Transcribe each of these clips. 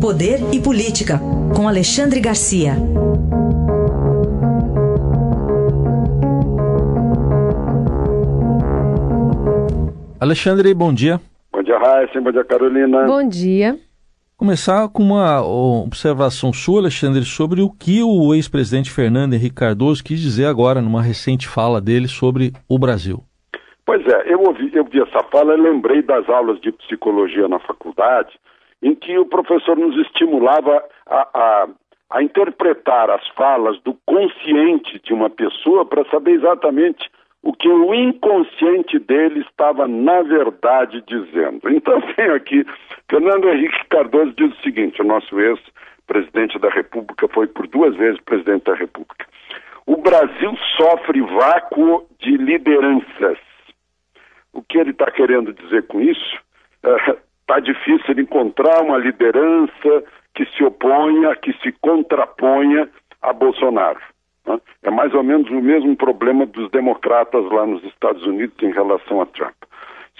Poder e Política, com Alexandre Garcia. Alexandre, bom dia. Bom dia, Raíssa. Bom dia, Carolina. Bom dia. Começar com uma observação sua, Alexandre, sobre o que o ex-presidente Fernando Henrique Cardoso quis dizer agora numa recente fala dele sobre o Brasil. Pois é, eu ouvi, eu vi essa fala e lembrei das aulas de psicologia na faculdade, em que o professor nos estimulava a, a, a interpretar as falas do consciente de uma pessoa para saber exatamente o que o inconsciente dele estava, na verdade, dizendo. Então, tenho aqui, Fernando Henrique Cardoso diz o seguinte: o nosso ex-presidente da República foi por duas vezes presidente da República. O Brasil sofre vácuo de lideranças. O que ele está querendo dizer com isso? Está difícil encontrar uma liderança que se oponha, que se contraponha a Bolsonaro. Né? É mais ou menos o mesmo problema dos democratas lá nos Estados Unidos em relação a Trump.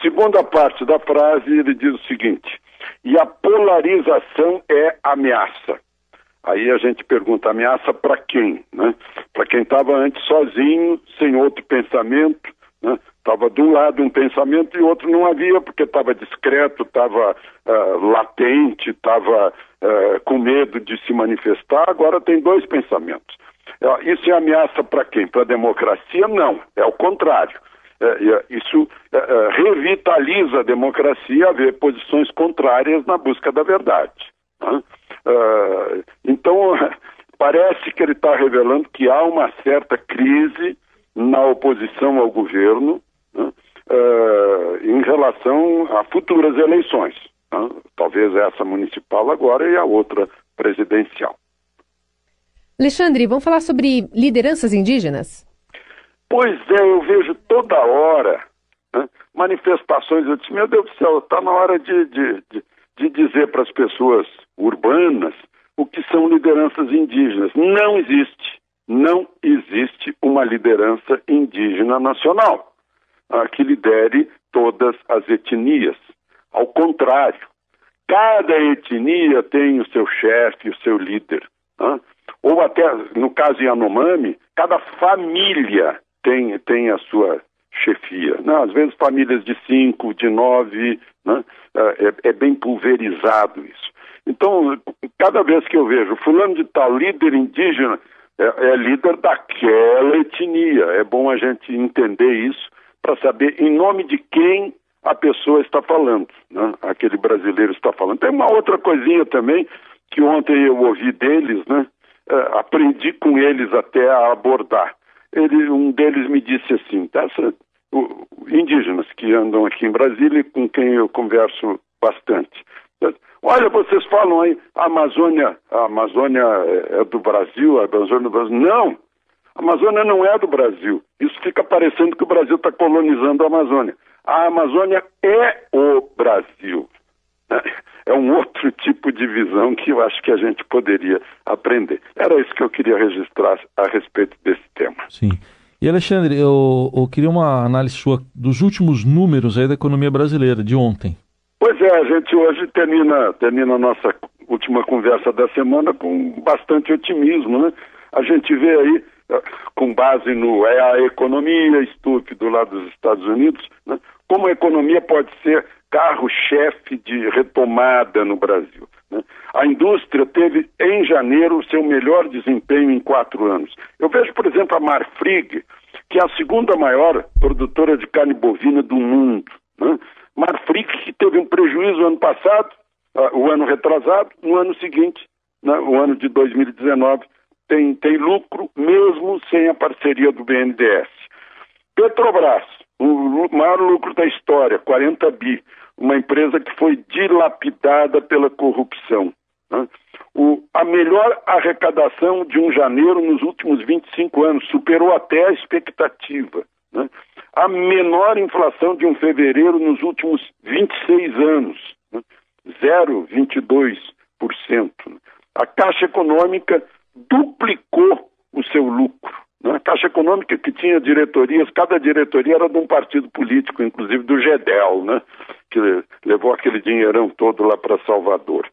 Segunda parte da frase, ele diz o seguinte: e a polarização é ameaça. Aí a gente pergunta: ameaça para quem? Né? Para quem estava antes sozinho, sem outro pensamento, estava de um lado um pensamento e outro não havia, porque estava discreto, estava uh, latente, estava uh, com medo de se manifestar. Agora tem dois pensamentos. Isso é ameaça para quem? Para a democracia? Não, é o contrário. É, é, isso revitaliza a democracia haver posições contrárias na busca da verdade. Né? Então, parece que ele está revelando que há uma certa crise na oposição ao governo É, em relação a futuras eleições. Né? Talvez essa municipal agora e a outra presidencial. Alexandre, vamos falar sobre lideranças indígenas? Pois é, eu vejo toda hora né, manifestações. Eu disse, meu Deus do céu, está na hora de, de, de, de dizer para as pessoas urbanas o que são lideranças indígenas. Não existe, não existe uma liderança indígena nacional que lidere todas as etnias. Ao contrário, cada etnia tem o seu chefe, o seu líder. Ah, ou até, no caso Yanomami, cada família tem, tem a sua chefia. Né? Às vezes famílias de cinco, de nove, né? É, é, é, bem pulverizado isso. Então, cada vez que eu vejo fulano de tal líder indígena, é, é líder daquela etnia. É bom a gente entender isso para saber em nome de quem a pessoa está falando, né? aquele brasileiro está falando. Tem uma outra coisinha também que ontem eu ouvi deles, né? uh, aprendi com eles até a abordar. Ele, um deles me disse assim, essa, o, indígenas que andam aqui em Brasília e com quem eu converso bastante. Olha, vocês falam aí, a Amazônia, a Amazônia é, é do Brasil, a Amazônia é do Brasil. Não! A Amazônia não é do Brasil. Isso fica parecendo que o Brasil está colonizando a Amazônia. A Amazônia é o Brasil. É um outro tipo de visão que eu acho que a gente poderia aprender. Era isso que eu queria registrar a respeito desse tema. Sim. E Alexandre, eu, eu queria uma análise sua dos últimos números aí da economia brasileira, de ontem. Pois é, a gente hoje termina, termina a nossa última conversa da semana com bastante otimismo, né? A gente vê aí, com base no é a economia estúpido lá dos Estados Unidos, né? como a economia pode ser carro-chefe de retomada no Brasil. Né? A indústria teve, em janeiro, seu melhor desempenho em quatro anos. Eu vejo, por exemplo, a Marfrig, que é a segunda maior produtora de carne bovina do mundo. Né? Marfrig que teve um prejuízo ano passado, uh, o ano retrasado, no ano seguinte, né? o ano de 2019, tem, tem lucro mesmo sem a parceria do BNDES. Petrobras, o maior lucro da história, 40 bi uma empresa que foi dilapidada pela corrupção. Né? O, a melhor arrecadação de um janeiro nos últimos 25 anos, superou até a expectativa. Né? A menor inflação de um fevereiro nos últimos 26 anos, né? 0,22%. A Caixa Econômica duplicou o seu lucro. Né? A Caixa Econômica que tinha diretorias, cada diretoria era de um partido político, inclusive do GEDEL, né? que levou aquele dinheirão todo lá para Salvador.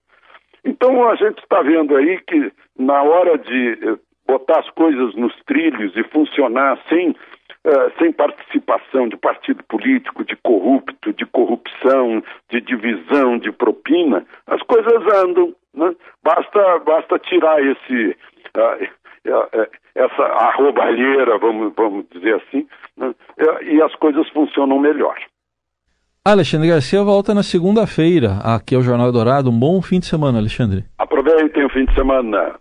Então a gente está vendo aí que na hora de eh, botar as coisas nos trilhos e funcionar sem, uh, sem participação de partido político, de corrupto, de corrupção, de divisão, de propina, as coisas andam. Né? Basta, basta tirar esse. Uh, essa arrobalheira, vamos, vamos dizer assim, né? e as coisas funcionam melhor. Alexandre Garcia volta na segunda-feira aqui ao Jornal Dourado. Um bom fim de semana, Alexandre. Aproveitem o fim de semana.